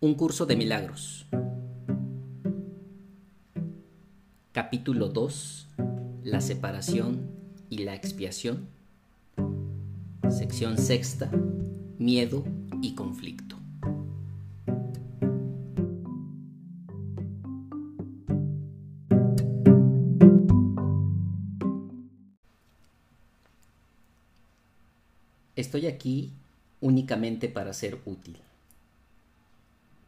Un curso de milagros. Capítulo 2. La separación y la expiación. Sección sexta. Miedo y conflicto. Estoy aquí únicamente para ser útil.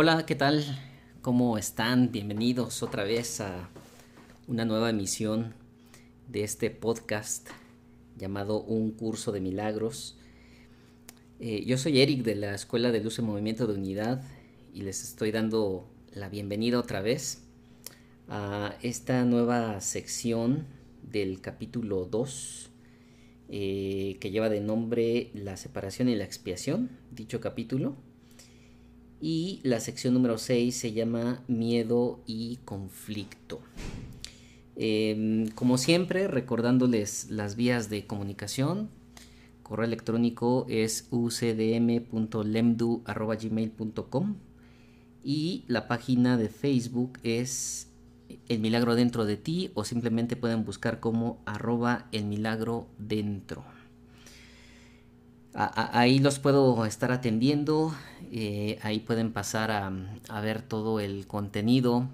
Hola, ¿qué tal? ¿Cómo están? Bienvenidos otra vez a una nueva emisión de este podcast llamado Un Curso de Milagros. Eh, yo soy Eric de la Escuela de Luz y Movimiento de Unidad y les estoy dando la bienvenida otra vez a esta nueva sección del capítulo 2 eh, que lleva de nombre La separación y la expiación, dicho capítulo. Y la sección número 6 se llama Miedo y conflicto. Em, como siempre, recordándoles las vías de comunicación, correo electrónico es ucdm.lemdu.gmail.com y la página de Facebook es El Milagro Dentro de Ti o simplemente pueden buscar como arroba el milagro dentro ahí los puedo estar atendiendo, eh, ahí pueden pasar a, ver todo el contenido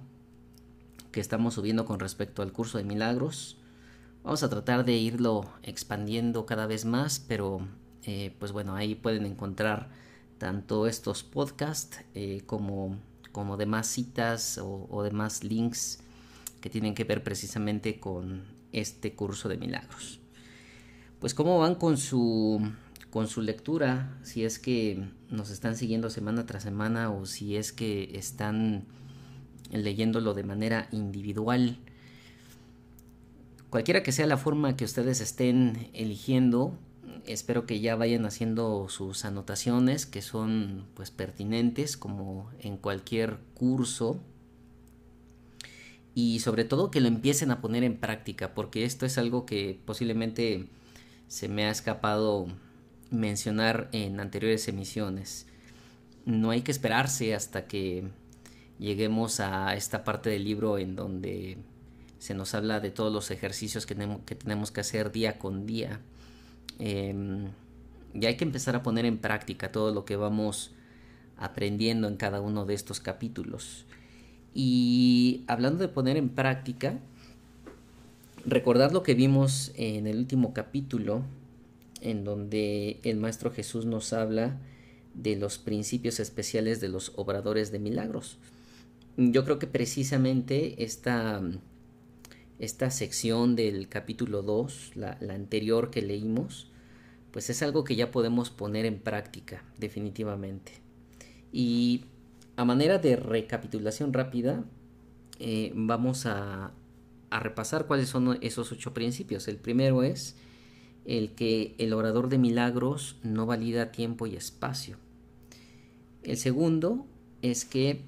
que estamos subiendo con respecto al curso de milagros. Vamos a tratar de irlo expandiendo cada vez más, pero eh, pues bueno, ahí pueden encontrar tanto estos podcasts eh, como, como demás citas o, o demás links que tienen que ver precisamente con este curso de milagros. Pues cómo van con su con su lectura, si es que nos están siguiendo semana tras semana o si es que están leyéndolo de manera individual. Cualquiera que sea la forma que ustedes estén eligiendo, espero que ya vayan haciendo sus anotaciones que son pues pertinentes como en cualquier curso y sobre todo que lo empiecen a poner en práctica porque esto es algo que posiblemente se me ha escapado mencionar en anteriores emisiones. No hay que esperarse hasta que lleguemos a esta parte del libro en donde se nos habla de todos los ejercicios que tenemos que, hacer día con día. Eh, y hay que empezar a poner en práctica todo lo que vamos aprendiendo en cada uno de estos capítulos. Y hablando de poner en práctica, recordar lo que vimos en el último capítulo, en donde el Maestro Jesús nos habla de los principios especiales de los obradores de milagros. Yo creo que precisamente esta, esta sección del capítulo 2, la, anterior que leímos, pues es algo que ya podemos poner en práctica, definitivamente. Y a manera de recapitulación rápida, eh, vamos a, repasar cuáles son esos ocho principios. El primero es el que el orador de milagros no valida tiempo y espacio. El segundo es que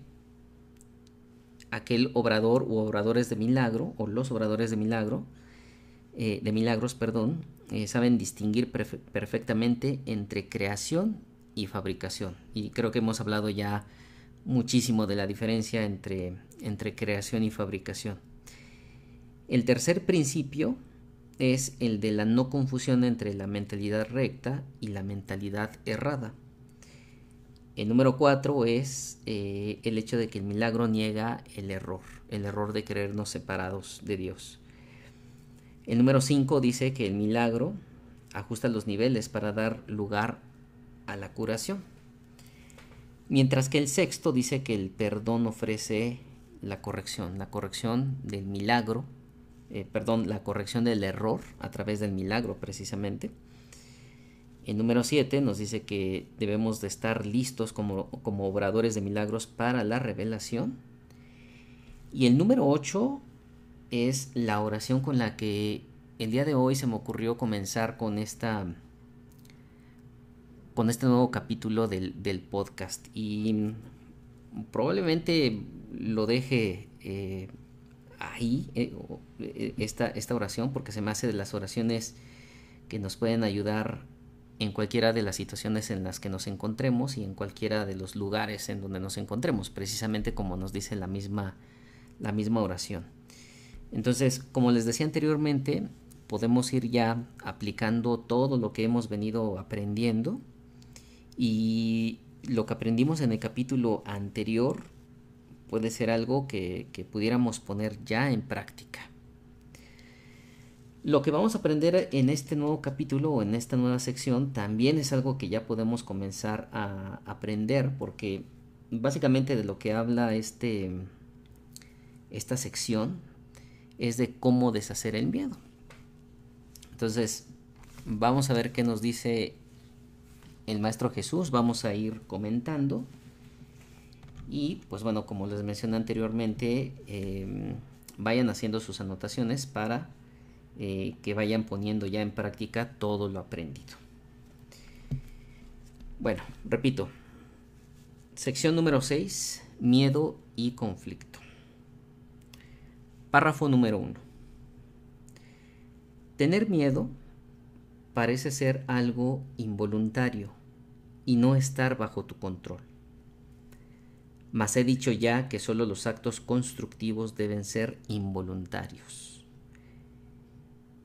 aquel obrador u obradores de milagro, o los obradores de milagro, eh, de milagros, perdón, eh, saben distinguir perfectamente entre creación y fabricación. Y creo que hemos hablado ya muchísimo de la diferencia entre, entre creación y fabricación. El tercer principio es el de la no confusión entre la mentalidad recta y la mentalidad errada. El número cuatro es eh, el hecho de que el milagro niega el error, el error de creernos separados de Dios. El número cinco dice que el milagro ajusta los niveles para dar lugar a la curación. Mientras que el sexto dice que el perdón ofrece la corrección, la corrección del milagro eh, perdón, la corrección del error a través del milagro precisamente. El número 7 nos dice que debemos de estar listos como, como obradores de milagros para la revelación. Y el número 8 es la oración con la que el día de hoy se me ocurrió comenzar con esta con este nuevo capítulo del, podcast y probablemente lo deje eh, ahí eh, eh, esta, esta oración porque se me hace de las oraciones que nos pueden ayudar en cualquiera de las situaciones en las que nos encontremos y en cualquiera de los lugares en donde nos encontremos, precisamente como nos dice la misma, la misma oración. Entonces, como les decía anteriormente, podemos ir ya aplicando todo lo que hemos venido aprendiendo y lo que aprendimos en el capítulo anterior puede ser algo que, que pudiéramos poner ya en práctica. Lo que vamos a aprender en este nuevo capítulo o en esta nueva sección también es algo que ya podemos comenzar a aprender porque básicamente de lo que habla este, esta sección es de cómo deshacer el miedo. Entonces, vamos a ver qué nos dice el Maestro Jesús, vamos a ir comentando. Y pues bueno, como les mencioné anteriormente, em, vayan haciendo sus anotaciones para eh, que vayan poniendo ya en práctica todo lo aprendido. Bueno, repito. Sección número 6, miedo y conflicto. Párrafo número 1. Tener miedo parece ser algo involuntario y no estar bajo tu control. Mas he dicho ya que solo los actos constructivos deben ser involuntarios.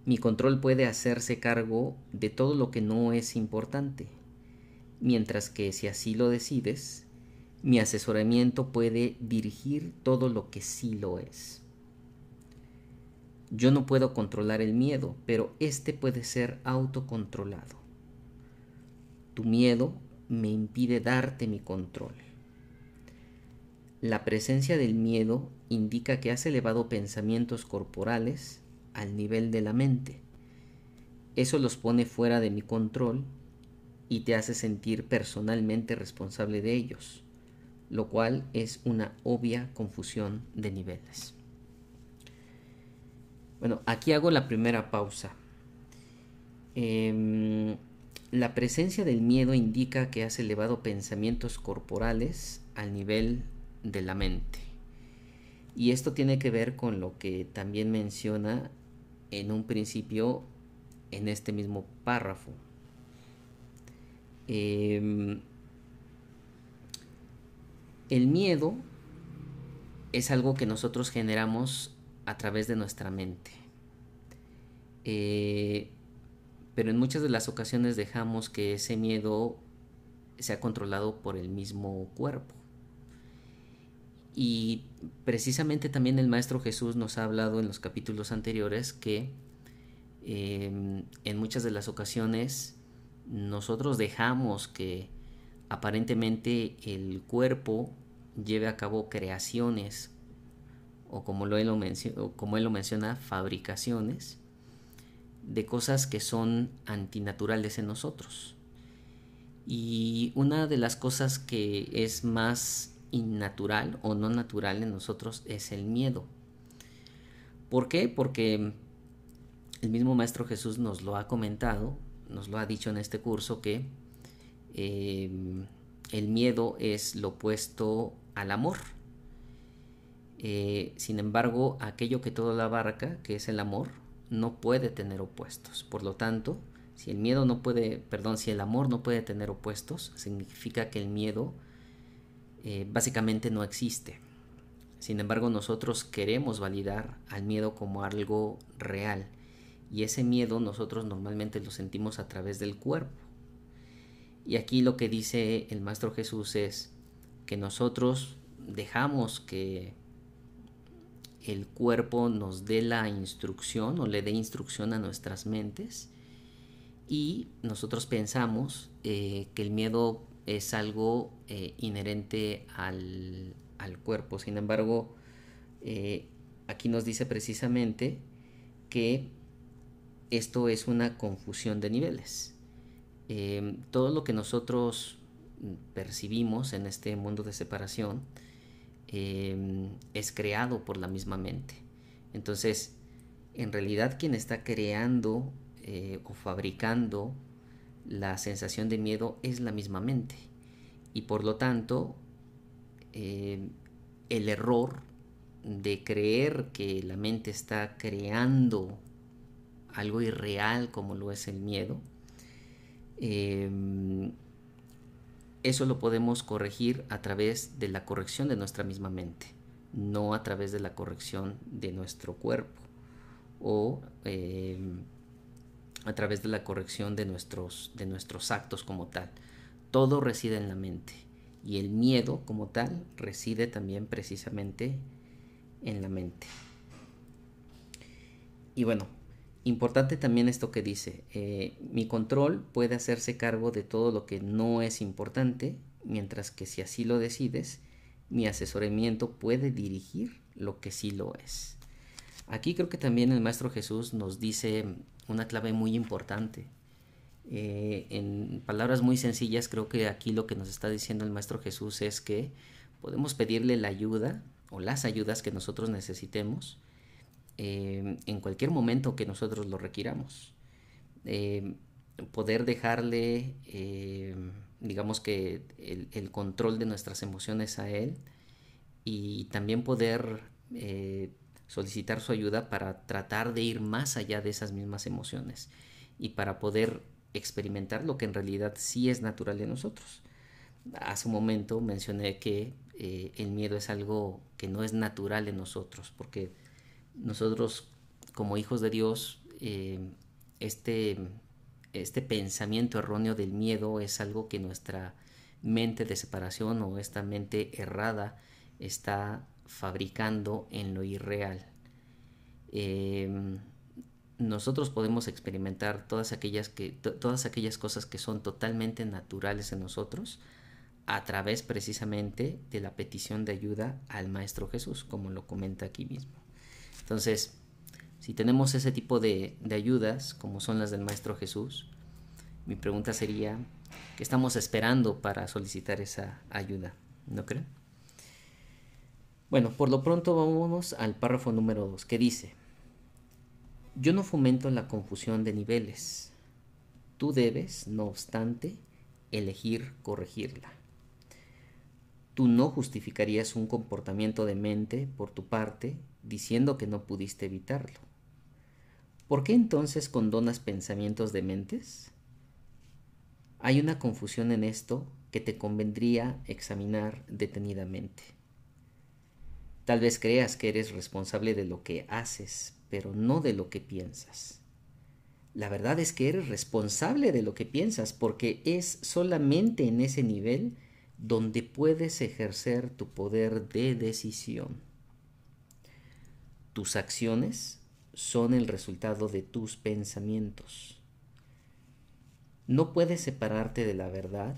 Mi control puede hacerse cargo de todo lo que no es importante, mientras que si así lo decides, mi asesoramiento puede dirigir todo lo que sí lo es. Yo no puedo controlar el miedo, pero éste puede ser autocontrolado. Tu miedo me impide darte mi control. La presencia del miedo indica que has elevado pensamientos corporales al nivel de la mente. Eso los pone fuera de mi control y te hace sentir personalmente responsable de ellos, lo cual es una obvia confusión de niveles. Bueno, aquí hago la primera pausa. Em, la presencia del miedo indica que has elevado pensamientos corporales al nivel de la mente. Y esto tiene que ver con lo que también menciona en un principio en este mismo párrafo. Em, el miedo es algo que nosotros generamos a través de nuestra mente. Eh, pero en muchas de las ocasiones dejamos que ese miedo sea controlado por el mismo cuerpo. Y precisamente también el Maestro Jesús nos ha hablado en los capítulos anteriores que em, en muchas de las ocasiones nosotros dejamos que aparentemente el cuerpo lleve a cabo creaciones o como, él lo como él lo menciona, fabricaciones de cosas que son antinaturales en nosotros. Y una de las cosas que es más innatural o no natural en nosotros es el miedo. ¿Por qué? Porque el mismo Maestro Jesús nos lo ha comentado, nos lo ha dicho en este curso que em, el miedo es lo opuesto al amor. Eh, sin embargo, aquello que todo la abarca, que es el amor, no puede tener opuestos. Por lo tanto, si el miedo no puede, perdón, si el amor no puede tener opuestos, significa que el miedo eh, básicamente no existe. Sin embargo, nosotros queremos validar al miedo como algo real y ese miedo nosotros normalmente lo sentimos a través del cuerpo. Y aquí lo que dice el Maestro Jesús es que nosotros dejamos que el cuerpo nos dé la instrucción o le dé instrucción a nuestras mentes y nosotros pensamos eh, que el miedo es algo eh, inherente al, cuerpo. Sin embargo, eh, aquí nos dice precisamente que esto es una confusión de niveles. Em, todo lo que nosotros percibimos en este mundo de separación em, es creado por la misma mente. Entonces, en realidad quien está creando eh, o fabricando la sensación de miedo es la misma mente. Y por lo tanto, em, el error de creer que la mente está creando algo irreal como lo es el miedo, em, eso lo podemos corregir a través de la corrección de nuestra misma mente, no a través de la corrección de nuestro cuerpo o em, a través de la corrección de nuestros, de nuestros actos como tal. Todo reside en la mente y el miedo como tal reside también precisamente en la mente. Y bueno, importante también esto que dice, eh, mi control puede hacerse cargo de todo lo que no es importante, mientras que si así lo decides, mi asesoramiento puede dirigir lo que sí lo es. Aquí creo que también el Maestro Jesús nos dice una clave muy importante. Eh, en palabras muy sencillas, creo que aquí lo que nos está diciendo el Maestro Jesús es que podemos pedirle la ayuda o las ayudas que nosotros necesitemos eh, en cualquier momento que nosotros lo requiramos. Eh, poder dejarle, digamos que, el, control de nuestras emociones a Él y también poder solicitar su ayuda para tratar de ir más allá de esas mismas emociones y para poder experimentar lo que en realidad sí es natural de nosotros. Hace un momento mencioné que eh, el miedo es algo que no es natural en nosotros, porque nosotros como hijos de Dios, eh, este, este pensamiento erróneo del miedo es algo que nuestra mente de separación o esta mente errada está fabricando en lo irreal. Em, nosotros podemos experimentar todas aquellas, que, todas aquellas cosas que son totalmente naturales en nosotros, a través precisamente de la petición de ayuda al Maestro Jesús, como lo comenta aquí mismo. Entonces, si tenemos ese tipo de, ayudas, como son las del Maestro Jesús, mi pregunta sería, ¿qué estamos esperando para solicitar esa ayuda? ¿No creen? Bueno, por lo pronto vámonos al párrafo número 2, que dice, yo no fomento la confusión de niveles. Tú debes, no obstante, elegir corregirla. Tú no justificarías un comportamiento de mente por tu parte diciendo que no pudiste evitarlo. ¿Por qué entonces condonas pensamientos de mentes? Hay una confusión en esto que te convendría examinar detenidamente. Tal vez creas que eres responsable de lo que haces, pero no de lo que piensas. La verdad es que eres responsable de lo que piensas porque es solamente en ese nivel donde puedes ejercer tu poder de decisión. Tus acciones son el resultado de tus pensamientos. No puedes separarte de la verdad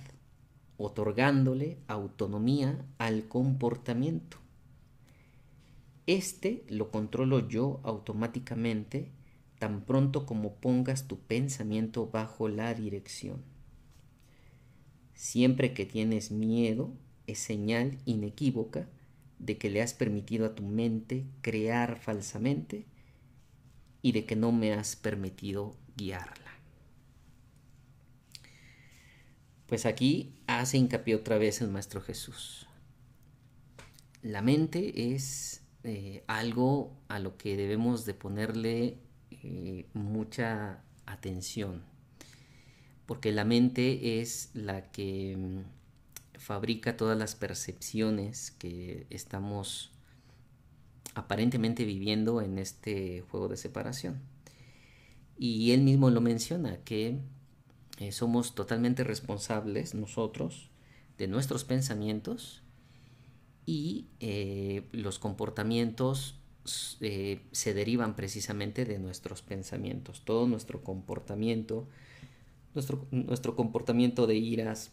otorgándole autonomía al comportamiento. Este lo controlo yo automáticamente tan pronto como pongas tu pensamiento bajo la dirección. Siempre que tienes miedo, es señal inequívoca de que le has permitido a tu mente crear falsamente y de que no me has permitido guiarla. Pues aquí hace hincapié otra vez el Maestro Jesús. La mente es eh, algo a lo que debemos de ponerle eh, mucha atención porque la mente es la que mm, fabrica todas las percepciones que estamos aparentemente viviendo en este juego de separación. Y él mismo lo menciona, que eh, somos totalmente responsables nosotros de nuestros pensamientos y eh, los comportamientos eh, se derivan precisamente de nuestros pensamientos. Todo nuestro comportamiento nuestro, comportamiento de iras,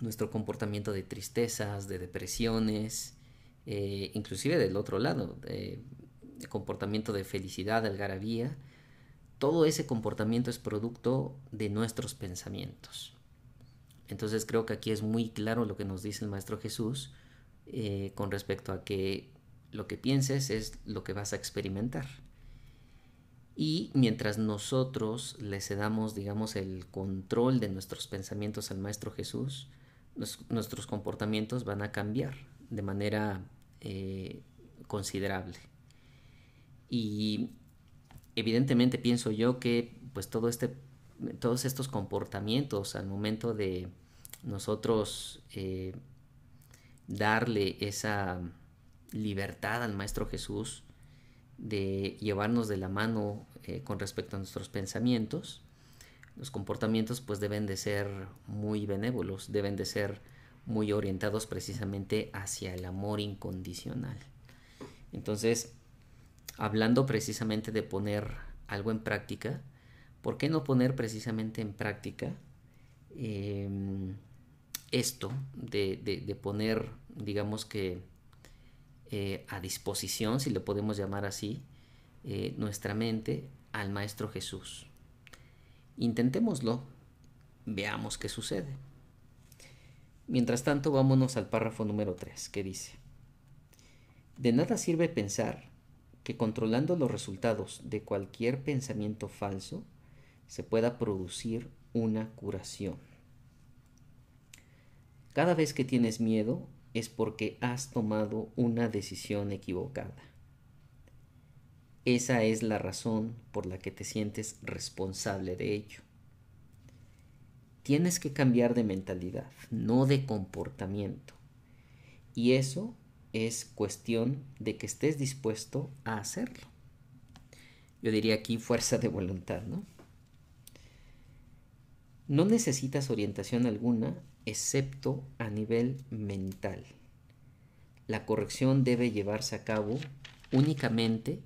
nuestro comportamiento de tristezas, de depresiones, eh, inclusive del otro lado, de, comportamiento de felicidad, de algarabía, todo ese comportamiento es producto de nuestros pensamientos. Entonces creo que aquí es muy claro lo que nos dice el Maestro Jesús eh, con respecto a que lo que pienses es lo que vas a experimentar. Y mientras nosotros le cedamos, digamos, el control de nuestros pensamientos al Maestro Jesús, nuestros comportamientos van a cambiar de manera eh, considerable. Y evidentemente pienso yo que pues todo este, todos estos comportamientos al momento de nosotros eh, darle esa libertad al Maestro Jesús de llevarnos de la mano eh, con respecto a nuestros pensamientos, los comportamientos pues deben de ser muy benévolos, deben de ser muy orientados precisamente hacia el amor incondicional. Entonces, hablando precisamente de poner algo en práctica, ¿por qué no poner precisamente en práctica em, esto de, poner, digamos que, eh, a disposición, si le podemos llamar así, eh, nuestra mente al Maestro Jesús? Intentémoslo, veamos qué sucede. Mientras tanto, vámonos al párrafo número 3, que dice, de nada sirve pensar que controlando los resultados de cualquier pensamiento falso se pueda producir una curación. Cada vez que tienes miedo es porque has tomado una decisión equivocada. Esa es la razón por la que te sientes responsable de ello. Tienes que cambiar de mentalidad, no de comportamiento. Y eso es cuestión de que estés dispuesto a hacerlo. Yo diría aquí fuerza de voluntad, ¿no? No necesitas orientación alguna excepto a nivel mental. La corrección debe llevarse a cabo únicamente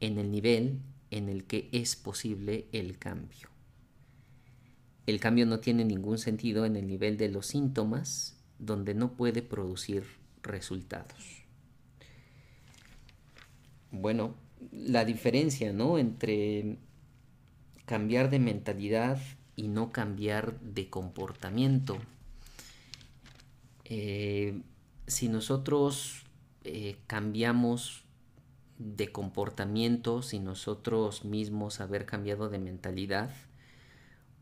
en el nivel en el que es posible el cambio. El cambio no tiene ningún sentido en el nivel de los síntomas donde no puede producir resultados. Bueno, la diferencia, ¿no? Entre cambiar de mentalidad y no cambiar de comportamiento. Eh, si nosotros eh, cambiamos de comportamiento, si nosotros mismos haber cambiado de mentalidad,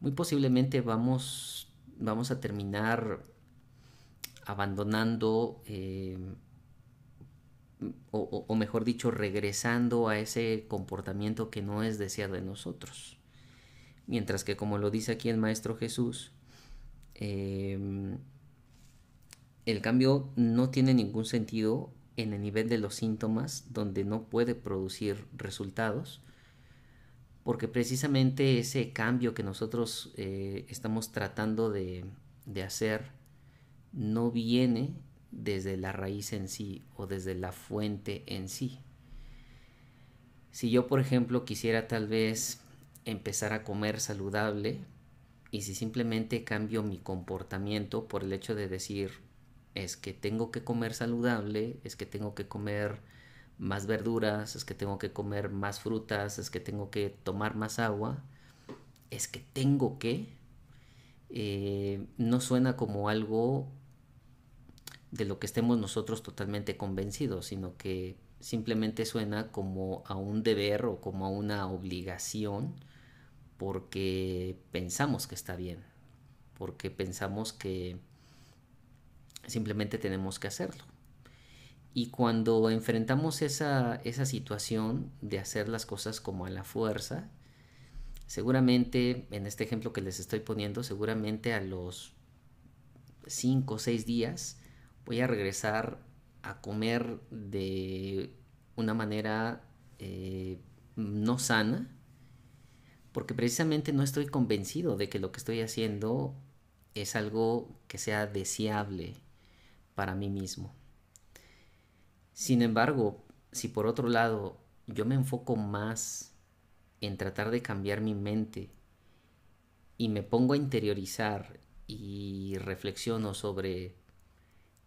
muy posiblemente vamos, vamos a terminar abandonando, eh, o, mejor dicho, regresando a ese comportamiento que no es deseado en nosotros. Mientras que, como lo dice aquí el Maestro Jesús, em, el cambio no tiene ningún sentido en el nivel de los síntomas donde no puede producir resultados, porque precisamente ese cambio que nosotros eh, estamos tratando de, de hacer no viene desde la raíz en sí o desde la fuente en sí. Si yo, por ejemplo, quisiera tal vez empezar a comer saludable y si simplemente cambio mi comportamiento por el hecho de decir es que tengo que comer saludable, es que tengo que comer más verduras, es que tengo que comer más frutas, es que tengo que tomar más agua, es que tengo que, eh, no suena como algo de lo que estemos nosotros totalmente convencidos, sino que simplemente suena como a un deber o como a una obligación porque pensamos que está bien, porque pensamos que simplemente tenemos que hacerlo. Y cuando enfrentamos esa, esa situación de hacer las cosas como a la fuerza, seguramente, en este ejemplo que les estoy poniendo, seguramente a los 5 o 6 días voy a regresar a comer de una manera eh, no sana, porque precisamente no estoy convencido de que lo que estoy haciendo es algo que sea deseable para mí mismo. Sin embargo, si por otro lado yo me enfoco más en tratar de cambiar mi mente y me pongo a interiorizar y reflexiono sobre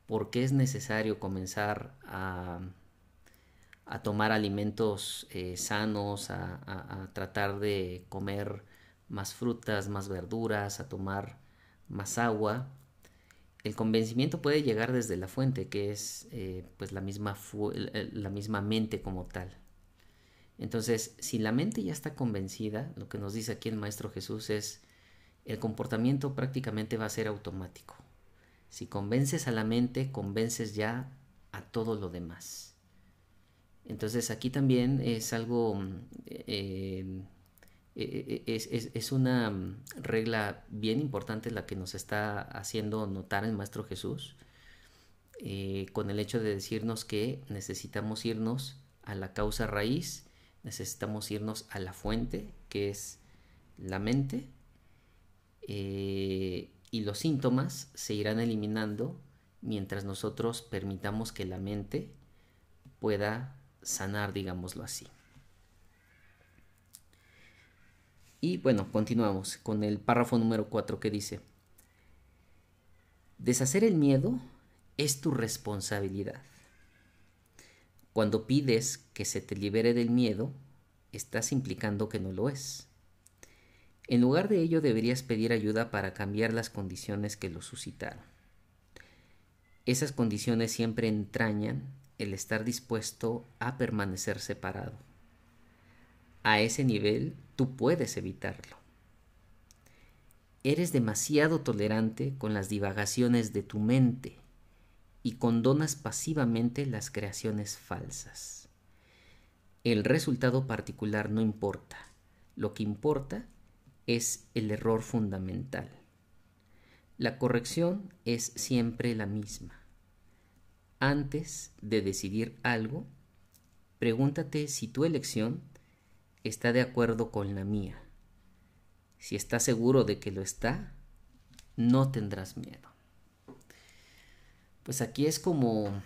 por qué es necesario comenzar a, tomar alimentos eh, sanos, a, tratar de comer más frutas, más verduras, a tomar más agua, el convencimiento puede llegar desde la fuente, que es eh, pues la misma, la misma mente como tal. Entonces, si la mente ya está convencida, lo que nos dice aquí el Maestro Jesús es, el comportamiento prácticamente va a ser automático. Si convences a la mente, convences ya a todo lo demás. Entonces aquí también es algo, mm, eh, eh, eh, es, una mm, regla bien importante la que nos está haciendo notar el Maestro Jesús, con el hecho de decirnos que necesitamos irnos a la causa raíz, necesitamos irnos a la fuente, que es la mente, y los síntomas se irán eliminando mientras nosotros permitamos que la mente pueda sanar, digámoslo así. Y bueno, continuamos con el párrafo número 4 que dice, deshacer el miedo es tu responsabilidad. Cuando pides que se te libere del miedo, estás implicando que no lo es. En lugar de ello deberías pedir ayuda para cambiar las condiciones que lo suscitaron. Esas condiciones siempre entrañan el estar dispuesto a permanecer separado. A ese nivel tú puedes evitarlo. Eres demasiado tolerante con las divagaciones de tu mente y condonas pasivamente las creaciones falsas. El resultado particular no importa. Lo que importa es el error fundamental. La corrección es siempre la misma. Antes de decidir algo, pregúntate si tu elección está de acuerdo con la mía. Si estás seguro de que lo está, no tendrás miedo. Pues aquí es como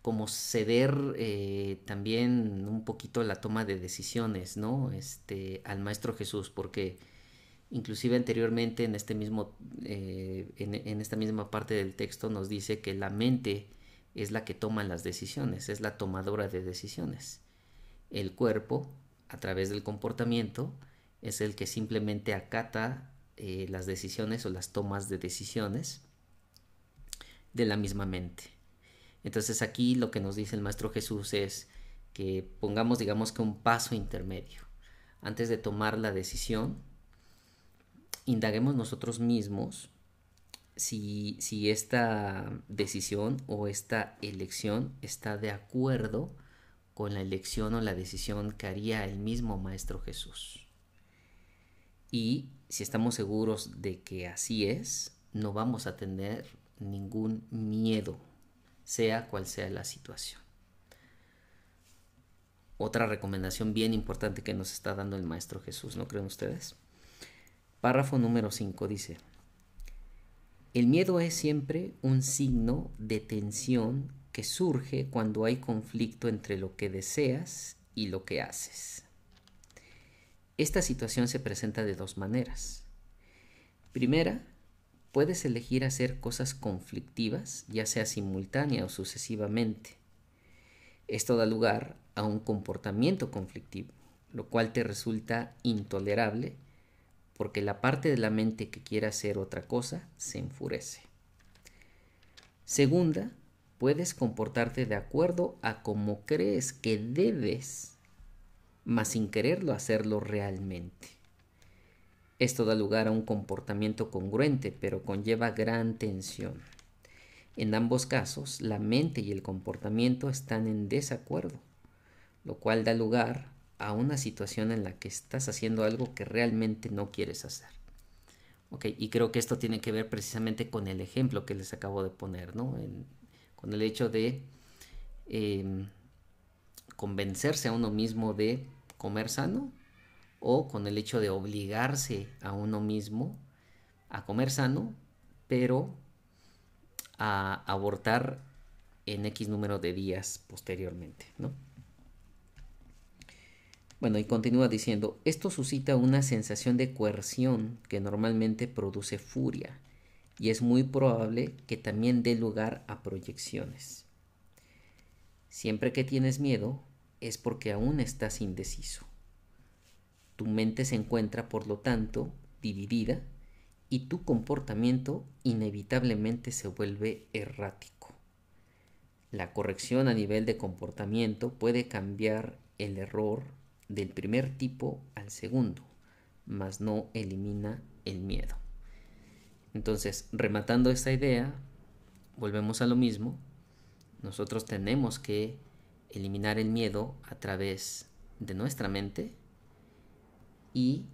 como ceder eh, también un poquito la toma de decisiones, ¿no? Este, al Maestro Jesús, porque Inclusive anteriormente en, este mismo, eh, en, esta misma parte del texto nos dice que la mente es la que toma las decisiones, es la tomadora de decisiones. El cuerpo, a través del comportamiento, es el que simplemente acata eh, las decisiones o las tomas de decisiones de la misma mente. Entonces aquí lo que nos dice el Maestro Jesús es que pongamos digamos que un paso intermedio. Antes de tomar la decisión, indaguemos nosotros mismos si, si esta decisión o esta elección está de acuerdo con la elección o la decisión que haría el mismo Maestro Jesús. Y si estamos seguros de que así es, no vamos a tener ningún miedo, sea cual sea la situación. Otra recomendación bien importante que nos está dando el Maestro Jesús, ¿no creen ustedes? Párrafo número 5 dice, el miedo es siempre un signo de tensión que surge cuando hay conflicto entre lo que deseas y lo que haces. Esta situación se presenta de dos maneras. Primera, puedes elegir hacer cosas conflictivas, ya sea simultánea o sucesivamente. Esto da lugar a un comportamiento conflictivo, lo cual te resulta intolerable porque la parte de la mente que quiere hacer otra cosa se enfurece. Segunda, puedes comportarte de acuerdo a cómo crees que debes, mas sin quererlo hacerlo realmente. Esto da lugar a un comportamiento congruente, pero conlleva gran tensión. En ambos casos, la mente y el comportamiento están en desacuerdo, lo cual da lugar a una situación en la que estás haciendo algo que realmente no quieres hacer. Okay, y creo que esto tiene que ver precisamente con el ejemplo que les acabo de poner, ¿no? Con el hecho de em, convencerse a uno mismo de comer sano o con el hecho de obligarse a uno mismo a comer sano, pero a abortar en X número de días posteriormente, ¿no? Bueno, y continúa diciendo, esto suscita una sensación de coerción que normalmente produce furia y es muy probable que también dé lugar a proyecciones. Siempre que tienes miedo es porque aún estás indeciso. Tu mente se encuentra, por lo tanto, dividida y tu comportamiento inevitablemente se vuelve errático. La corrección a nivel de comportamiento puede cambiar el error del primer tipo al segundo, mas no elimina el miedo. Entonces, rematando esta idea, volvemos a lo mismo, nosotros tenemos que eliminar el miedo a través de nuestra mente y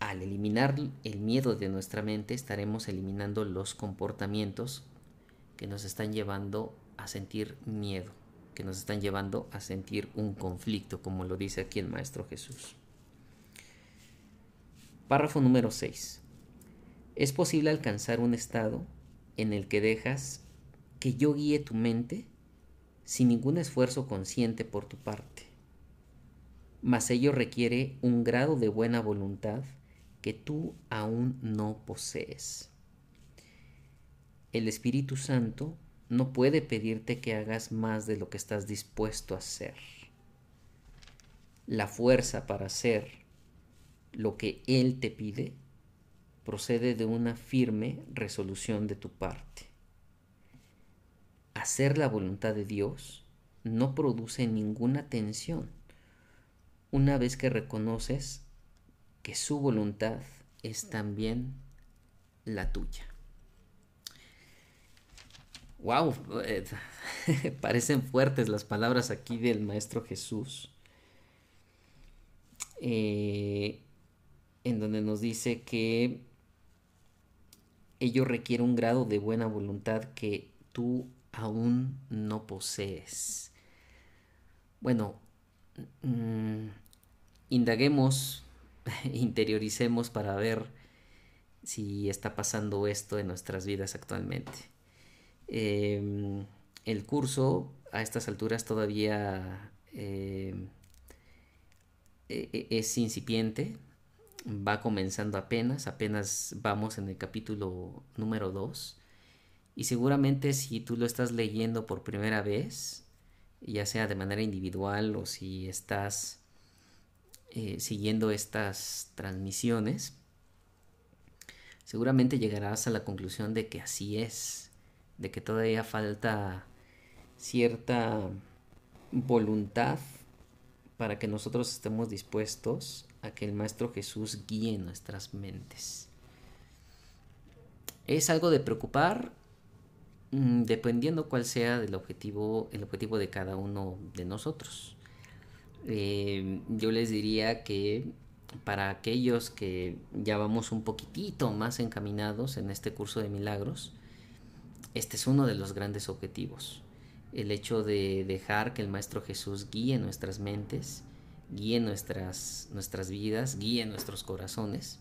al eliminar el miedo de nuestra mente estaremos eliminando los comportamientos que nos están llevando a sentir miedo, que nos están llevando a sentir un conflicto, como lo dice aquí el Maestro Jesús. Párrafo número 6. Es posible alcanzar un estado en el que dejas que yo guíe tu mente sin ningún esfuerzo consciente por tu parte. Mas ello requiere un grado de buena voluntad que tú aún no posees. El Espíritu Santo no puede pedirte que hagas más de lo que estás dispuesto a hacer. La fuerza para hacer lo que Él te pide procede de una firme resolución de tu parte hacer la voluntad de Dios no produce ninguna tensión una vez que reconoces que su voluntad es también la tuya. Wow, eh, parecen fuertes las palabras aquí del Maestro Jesús, eh, en donde nos dice que ello requiere un grado de buena voluntad que tú aún no posees. Bueno, mm, indaguemos, interioricemos para ver si está pasando esto en nuestras vidas actualmente. Em, el curso a estas alturas todavía em, e, e, es incipiente, va comenzando apenas, apenas vamos en el capítulo número 2 y seguramente si tú lo estás leyendo por primera vez, ya sea de manera individual o si estás eh, siguiendo estas transmisiones, seguramente llegarás a la conclusión de que así es, de que todavía falta cierta voluntad para que nosotros estemos dispuestos a que el Maestro Jesús guíe nuestras mentes. Es algo de preocupar Mm, dependiendo cuál sea el objetivo, el objetivo de cada uno de nosotros. Eh, yo les diría que para aquellos que ya vamos un poquitito más encaminados en este curso de milagros, este es uno de los grandes objetivos. El hecho de dejar que el Maestro Jesús guíe nuestras mentes, guíe nuestras, nuestras vidas, guíe nuestros corazones,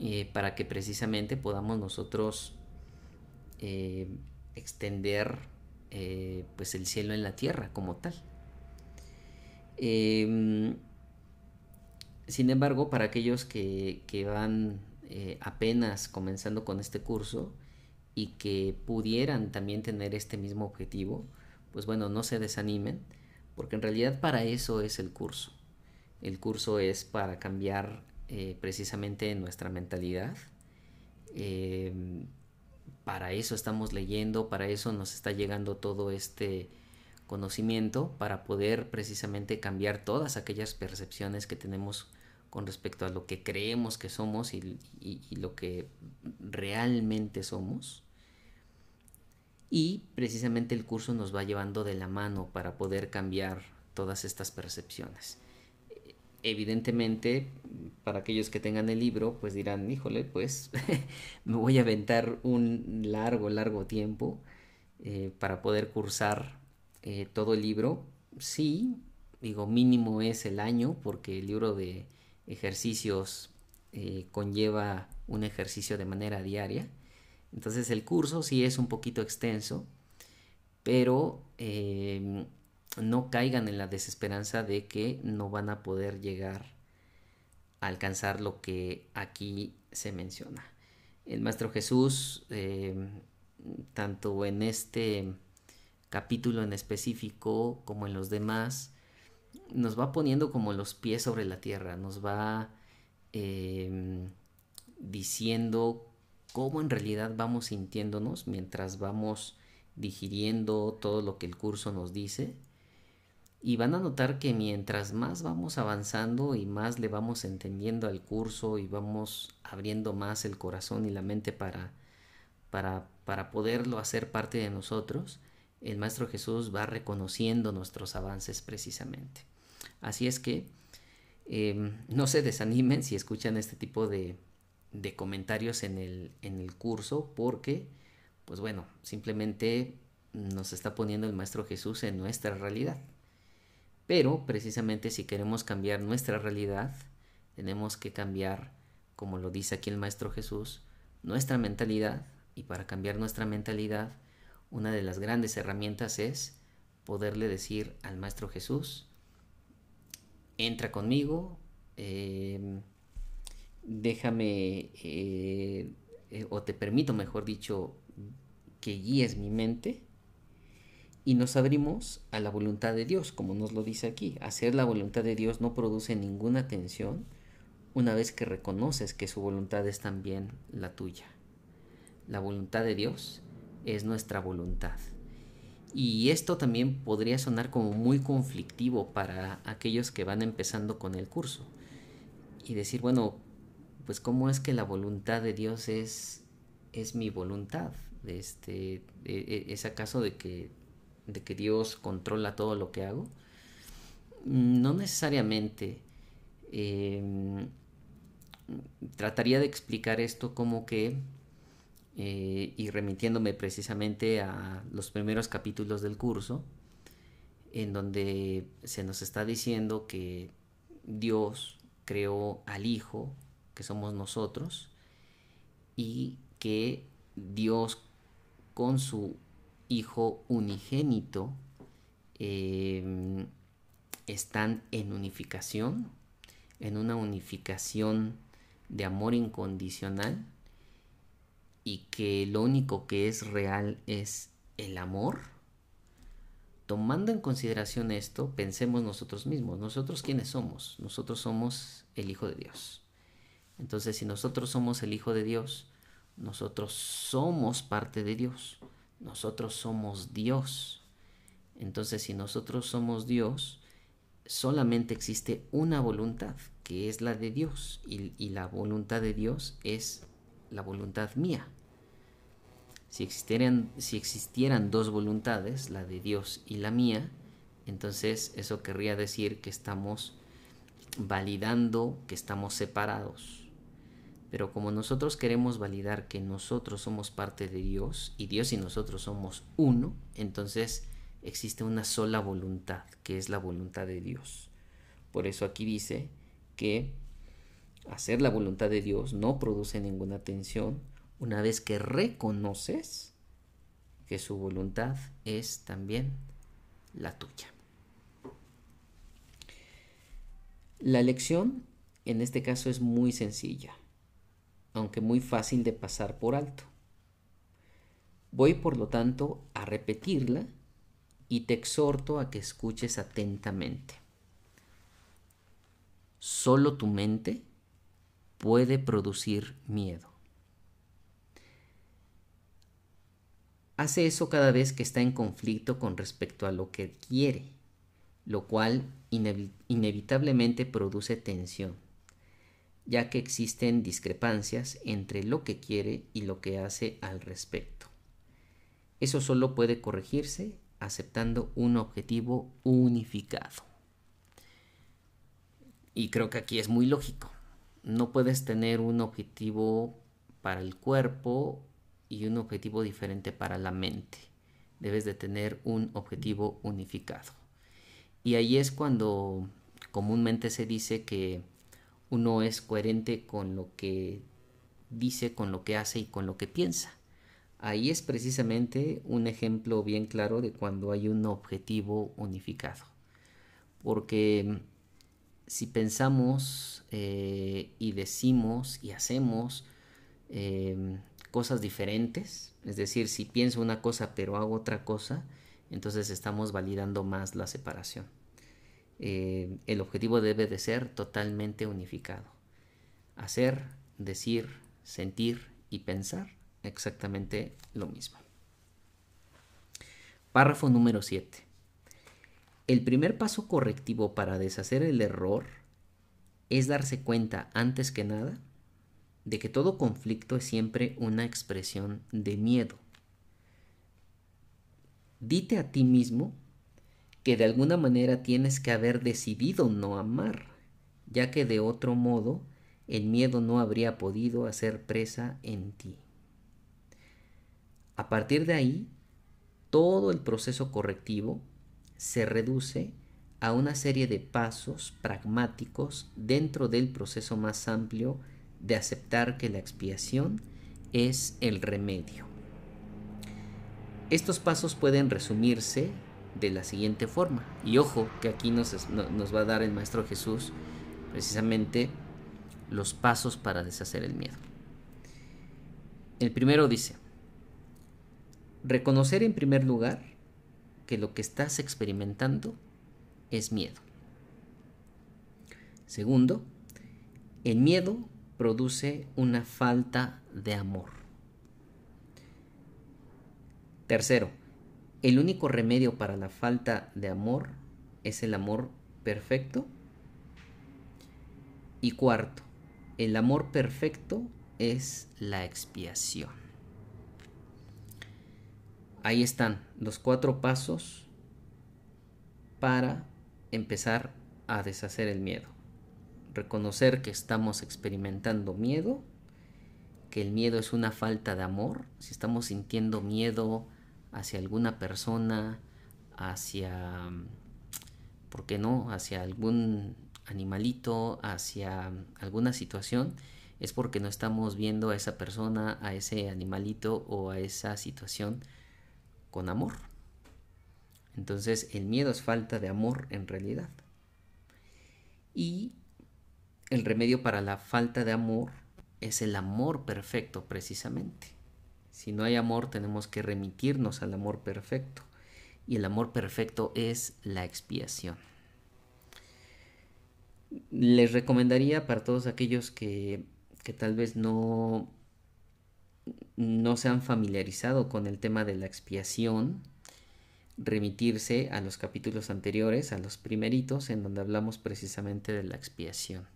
eh, para que precisamente podamos nosotros eh, extender eh, pues el cielo en la tierra como tal. Em, sin embargo, para aquellos que, van eh, apenas comenzando con este curso y que pudieran también tener este mismo objetivo, pues bueno, no se desanimen, porque en realidad para eso es el curso. El curso es para cambiar precisamente nuestra mentalidad, em, para eso estamos leyendo, para eso nos está llegando todo este conocimiento, para poder precisamente cambiar todas aquellas percepciones que tenemos con respecto a lo que creemos que somos y, lo que realmente somos. Y precisamente el curso nos va llevando de la mano para poder cambiar todas estas percepciones evidentemente, para aquellos que tengan el libro, pues dirán, híjole, pues me voy a aventar un largo, largo tiempo eh, para poder cursar eh, todo el libro. Sí, digo, mínimo es el año, porque el libro de ejercicios eh, conlleva un ejercicio de manera diaria. Entonces el curso sí es un poquito extenso, pero no caigan en la desesperanza de que no van a poder llegar a alcanzar lo que aquí se menciona. El Maestro Jesús, eh, tanto en este capítulo en específico, como en los demás, nos va poniendo como los pies sobre la tierra, nos va em, diciendo cómo en realidad vamos sintiéndonos mientras vamos digiriendo todo lo que el curso nos dice. Y van a notar que mientras más vamos avanzando y más le vamos entendiendo al curso y vamos abriendo más el corazón y la mente para, para, para poderlo hacer parte de nosotros, el Maestro Jesús va reconociendo nuestros avances precisamente. Así es que em, no se desanimen si escuchan este tipo de, de comentarios en el, en el curso porque, pues bueno, simplemente nos está poniendo el Maestro Jesús en nuestra realidad. Pero precisamente si queremos cambiar nuestra realidad, tenemos que cambiar, como lo dice aquí el Maestro Jesús, nuestra mentalidad. Y para cambiar nuestra mentalidad, una de las grandes herramientas es poderle decir al Maestro Jesús, entra conmigo, eh, déjame eh, eh, o te permito, mejor dicho, que guíes mi mente y nos abrimos a la voluntad de Dios, como nos lo dice aquí. Hacer la voluntad de Dios no produce ninguna tensión una vez que reconoces que su voluntad es también la tuya. La voluntad de Dios es nuestra voluntad. Y esto también podría sonar como muy conflictivo para aquellos que van empezando con el curso. Y decir, bueno, pues cómo es que la voluntad de Dios es, es mi voluntad. Este, e, e, ¿Es acaso de que, de que Dios controla todo lo que hago? No necesariamente. Em, trataría de explicar esto como que, eh, y remitiéndome precisamente a los primeros capítulos del curso, en donde se nos está diciendo que Dios creó al Hijo que somos nosotros, y que Dios con su Hijo unigénito em, están en unificación, en una unificación de amor incondicional y que lo único que es real es el amor. Tomando en consideración esto, pensemos nosotros mismos, nosotros quiénes somos, nosotros somos el Hijo de Dios. Entonces, si nosotros somos el Hijo de Dios, nosotros somos parte de Dios. Nosotros somos Dios. Entonces, si nosotros somos Dios, solamente existe una voluntad, que es la de Dios. Y, la voluntad de Dios es la voluntad mía. Si existieran, si existieran dos voluntades, la de Dios y la mía, entonces eso querría decir que estamos validando que estamos separados. Pero como nosotros queremos validar que nosotros somos parte de Dios y Dios y nosotros somos uno, entonces existe una sola voluntad, que es la voluntad de Dios. Por eso aquí dice que hacer la voluntad de Dios no produce ninguna tensión una vez que reconoces que su voluntad es también la tuya. La lección en este caso es muy sencilla aunque muy fácil de pasar por alto. Voy por lo tanto a repetirla y te exhorto a que escuches atentamente. Solo tu mente puede producir miedo. Hace eso cada vez que está en conflicto con respecto a lo que quiere, lo cual inevitablemente produce tensión ya que existen discrepancias entre lo que quiere y lo que hace al respecto. Eso solo puede corregirse aceptando un objetivo unificado. Y creo que aquí es muy lógico. No puedes tener un objetivo para el cuerpo y un objetivo diferente para la mente. Debes de tener un objetivo unificado. Y ahí es cuando comúnmente se dice que uno es coherente con lo que dice, con lo que hace y con lo que piensa. Ahí es precisamente un ejemplo bien claro de cuando hay un objetivo unificado. Porque si pensamos eh, y decimos y hacemos em, cosas diferentes, es decir, si pienso una cosa pero hago otra cosa, entonces estamos validando más la separación. Eh, el objetivo debe de ser totalmente unificado. Hacer, decir, sentir y pensar exactamente lo mismo. Párrafo número 7. El primer paso correctivo para deshacer el error es darse cuenta antes que nada de que todo conflicto es siempre una expresión de miedo. Dite a ti mismo que de alguna manera tienes que haber decidido no amar, ya que de otro modo el miedo no habría podido hacer presa en ti. A partir de ahí, todo el proceso correctivo se reduce a una serie de pasos pragmáticos dentro del proceso más amplio de aceptar que la expiación es el remedio. Estos pasos pueden resumirse de la siguiente forma. Y ojo, que aquí nos, nos va a dar el Maestro Jesús precisamente los pasos para deshacer el miedo. El primero dice, reconocer en primer lugar que lo que estás experimentando es miedo. Segundo, el miedo produce una falta de amor. Tercero, el único remedio para la falta de amor es el amor perfecto. Y cuarto, el amor perfecto es la expiación. Ahí están los cuatro pasos para empezar a deshacer el miedo. Reconocer que estamos experimentando miedo, que el miedo es una falta de amor. Si estamos sintiendo miedo, hacia alguna persona, hacia, ¿por qué no?, hacia algún animalito, hacia alguna situación, es porque no estamos viendo a esa persona, a ese animalito o a esa situación con amor. Entonces el miedo es falta de amor en realidad. Y el remedio para la falta de amor es el amor perfecto precisamente. Si no hay amor, tenemos que remitirnos al amor perfecto. Y el amor perfecto es la expiación. Les recomendaría para todos aquellos que, que tal vez no, no se han familiarizado con el tema de la expiación, remitirse a los capítulos anteriores, a los primeritos, en donde hablamos precisamente de la expiación.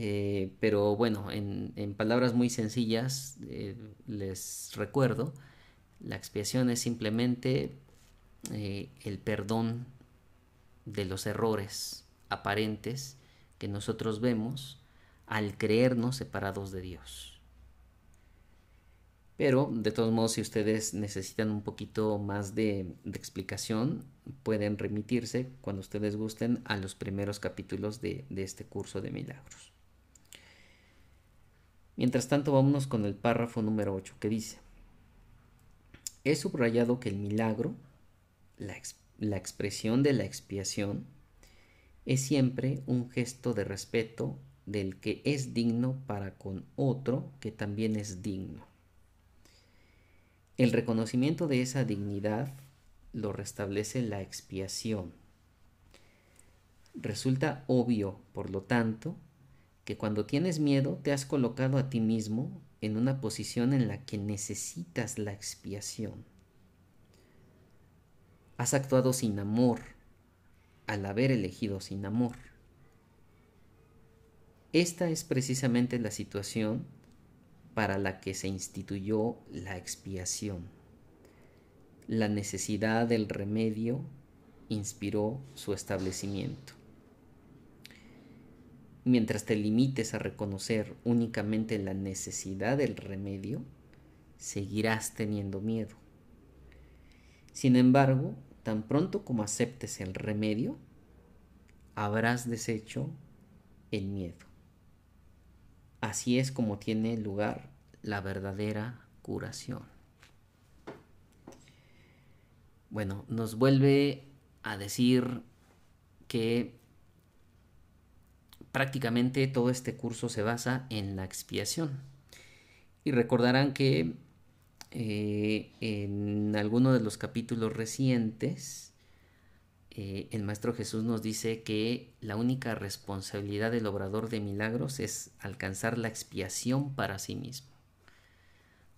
Eh, pero bueno, en, palabras muy sencillas, eh, les recuerdo, la expiación es simplemente eh, el perdón de los errores aparentes que nosotros vemos al creernos separados de Dios. Pero de todos modos, si ustedes necesitan un poquito más de, explicación, pueden remitirse cuando ustedes gusten a los primeros capítulos de este curso de milagros. Mientras tanto, vámonos con el párrafo número 8 que dice, he subrayado que el milagro, la, la expresión de la expiación, es siempre un gesto de respeto del que es digno para con otro que también es digno. El reconocimiento de esa dignidad lo restablece la expiación. Resulta obvio, por lo tanto, que cuando tienes miedo te has colocado a ti mismo en una posición en la que necesitas la expiación. Has actuado sin amor al haber elegido sin amor. Esta es precisamente la situación para la que se instituyó la expiación. La necesidad del remedio inspiró su establecimiento. Mientras te limites a reconocer únicamente la necesidad del remedio, seguirás teniendo miedo. Sin embargo, tan pronto como aceptes el remedio, habrás deshecho el miedo. Así es como tiene lugar la verdadera curación. Bueno, nos vuelve a decir que prácticamente todo este curso se basa en la expiación. Y recordarán que eh, en alguno de los capítulos recientes, eh, el Maestro Jesús nos dice que la única responsabilidad del obrador de milagros es alcanzar la expiación para sí mismo,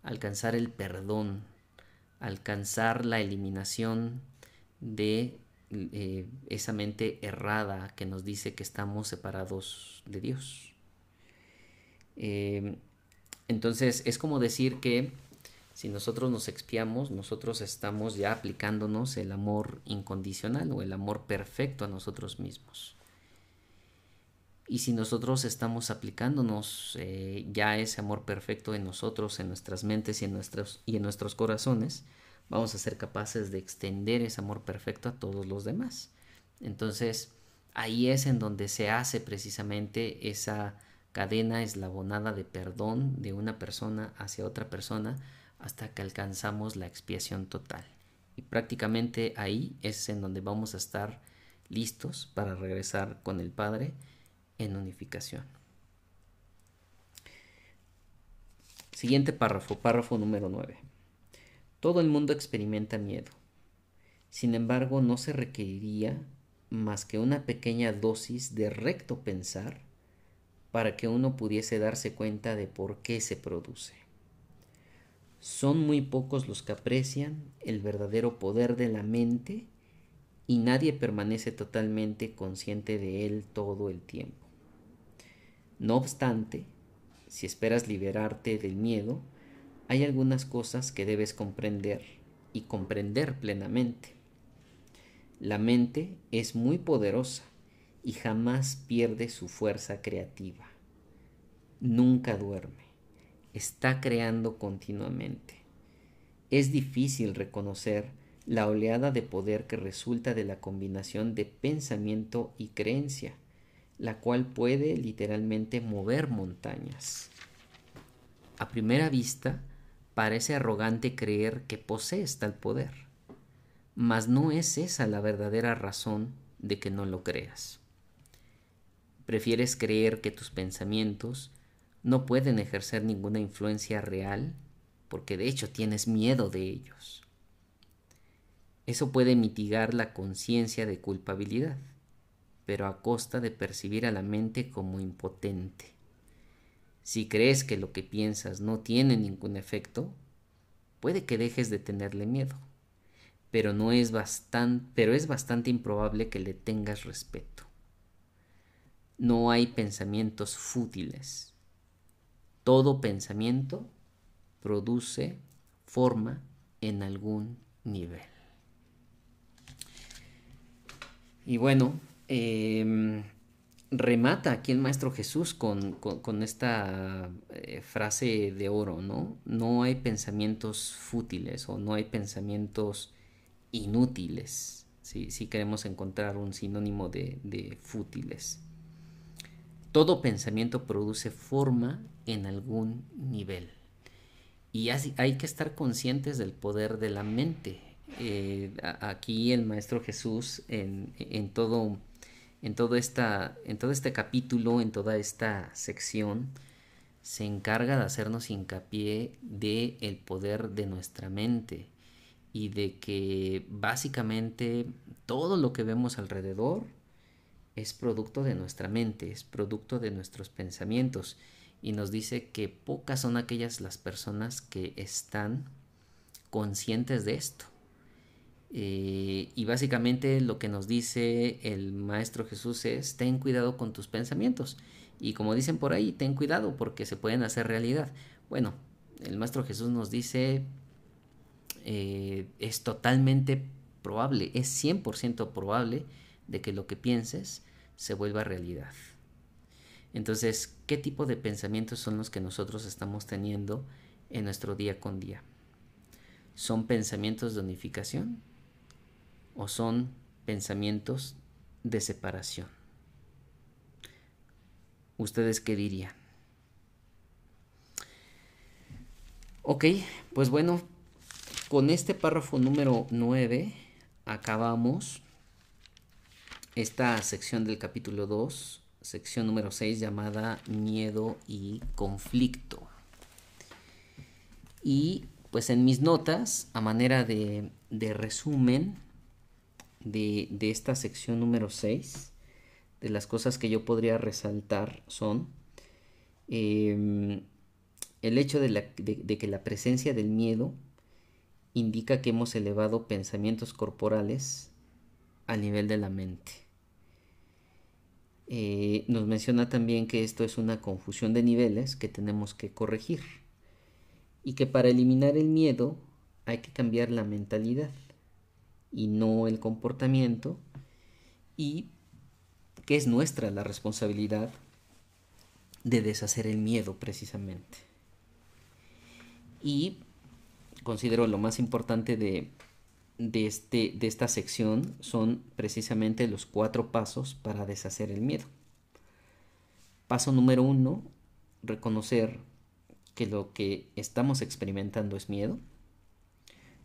alcanzar el perdón, alcanzar la eliminación de eh, esa mente errada que nos dice que estamos separados de Dios. entonces es como decir que si nosotros nos expiamos, nosotros estamos ya aplicándonos el amor incondicional o el amor perfecto a nosotros mismos. Y si nosotros estamos aplicándonos eh, ya ese amor perfecto en nosotros, en nuestras mentes y en nuestros, y en nuestros corazones, vamos a ser capaces de extender ese amor perfecto a todos los demás. Entonces, ahí es en donde se hace precisamente esa cadena eslabonada de perdón de una persona hacia otra persona, hasta que alcanzamos la expiación total. Y prácticamente ahí es en donde vamos a estar listos para regresar con el Padre en unificación. Siguiente párrafo, párrafo número 9. Todo el mundo experimenta miedo. Sin embargo, no se requeriría más que una pequeña dosis de recto pensar para que uno pudiese darse cuenta de por qué se produce. Son muy pocos los que aprecian el verdadero poder de la mente y nadie permanece totalmente consciente de él todo el tiempo. No obstante, si esperas liberarte del miedo, hay algunas cosas que debes comprender y comprender plenamente. La mente es muy poderosa y jamás pierde su fuerza creativa. Nunca duerme está creando continuamente. Es difícil reconocer la oleada de poder que resulta de la combinación de pensamiento y creencia, la cual puede literalmente mover montañas. A primera vista, parece arrogante creer que posees tal poder, mas no es esa la verdadera razón de que no lo creas. Prefieres creer que tus pensamientos no pueden ejercer ninguna influencia real porque de hecho tienes miedo de ellos. Eso puede mitigar la conciencia de culpabilidad, pero a costa de percibir a la mente como impotente. Si crees que lo que piensas no tiene ningún efecto, puede que dejes de tenerle miedo, pero no es bastante, pero es bastante improbable que le tengas respeto. No hay pensamientos fútiles, todo pensamiento produce forma en algún nivel. Y bueno, em, remata aquí el Maestro Jesús con, esta eh, frase de oro, ¿no? No hay pensamientos fútiles o no hay pensamientos inútiles, si queremos encontrar un sinónimo de, de fútiles. Todo pensamiento produce forma en algún nivel. Y hay que estar conscientes del poder de la mente. Eh, aquí el Maestro Jesús en, todo, en, todo esta, en todo este capítulo, en toda esta sección, se encarga de hacernos hincapié de el poder de nuestra mente y de que básicamente todo lo que vemos alrededor es producto de nuestra mente, es producto de nuestros pensamientos y nos dice que pocas son aquellas las personas que están conscientes de esto. Eh, y básicamente lo que nos dice el Maestro Jesús es, ten cuidado con tus pensamientos. Y como dicen por ahí, ten cuidado porque se pueden hacer realidad. Bueno, el Maestro Jesús nos dice, eh, es totalmente probable, es 100% probable de que lo que pienses se vuelva realidad. Entonces, ¿qué tipo de pensamientos son los que nosotros estamos teniendo en nuestro día con día? ¿Son pensamientos de unificación o son pensamientos de separación? ¿Ustedes qué dirían? Ok, pues bueno, con este párrafo número 9 acabamos esta sección del capítulo 2 sección número 6 llamada Miedo y Conflicto. Y pues en mis notas, a manera de, resumen de, esta sección número 6, de las cosas que yo podría resaltar son em, el hecho de, de que la presencia del miedo indica que hemos elevado pensamientos corporales al nivel de la mente. Eh, nos menciona también que esto es una confusión de niveles que tenemos que corregir y que para eliminar el miedo hay que cambiar la mentalidad y no el comportamiento y que es nuestra la responsabilidad de deshacer el miedo precisamente. Y considero lo más importante de, de, este, de esta sección son precisamente los cuatro pasos para deshacer el miedo. Paso número uno, reconocer que lo que estamos experimentando es miedo.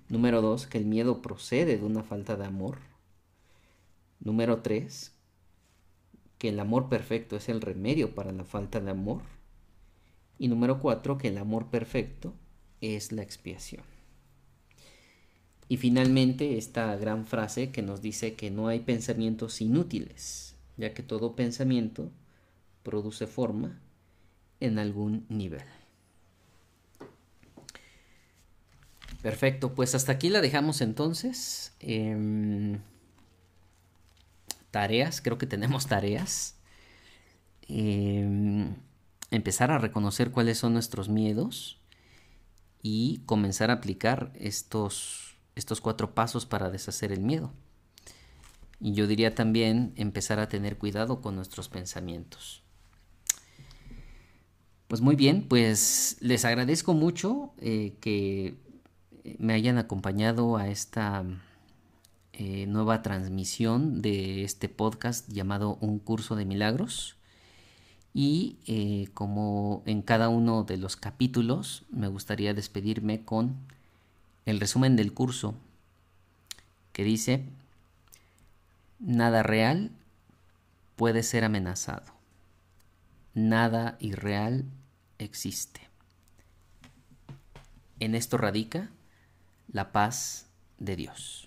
Número dos, que el miedo procede de una falta de amor. Número tres, que el amor perfecto es el remedio para la falta de amor. Y número cuatro, que el amor perfecto es la expiación. Y finalmente esta gran frase que nos dice que no hay pensamientos inútiles, ya que todo pensamiento produce forma en algún nivel. Perfecto, pues hasta aquí la dejamos entonces. Em, tareas, creo que tenemos tareas. Em, empezar a reconocer cuáles son nuestros miedos y comenzar a aplicar estos, estos cuatro pasos para deshacer el miedo. Y yo diría también empezar a tener cuidado con nuestros pensamientos. Pues muy bien, pues les agradezco mucho eh, que me hayan acompañado a esta eh, nueva transmisión de este podcast llamado Un curso de milagros. Y eh, como en cada uno de los capítulos, me gustaría despedirme con el resumen del curso que dice, nada real puede ser amenazado, nada irreal existe. En esto radica la paz de Dios.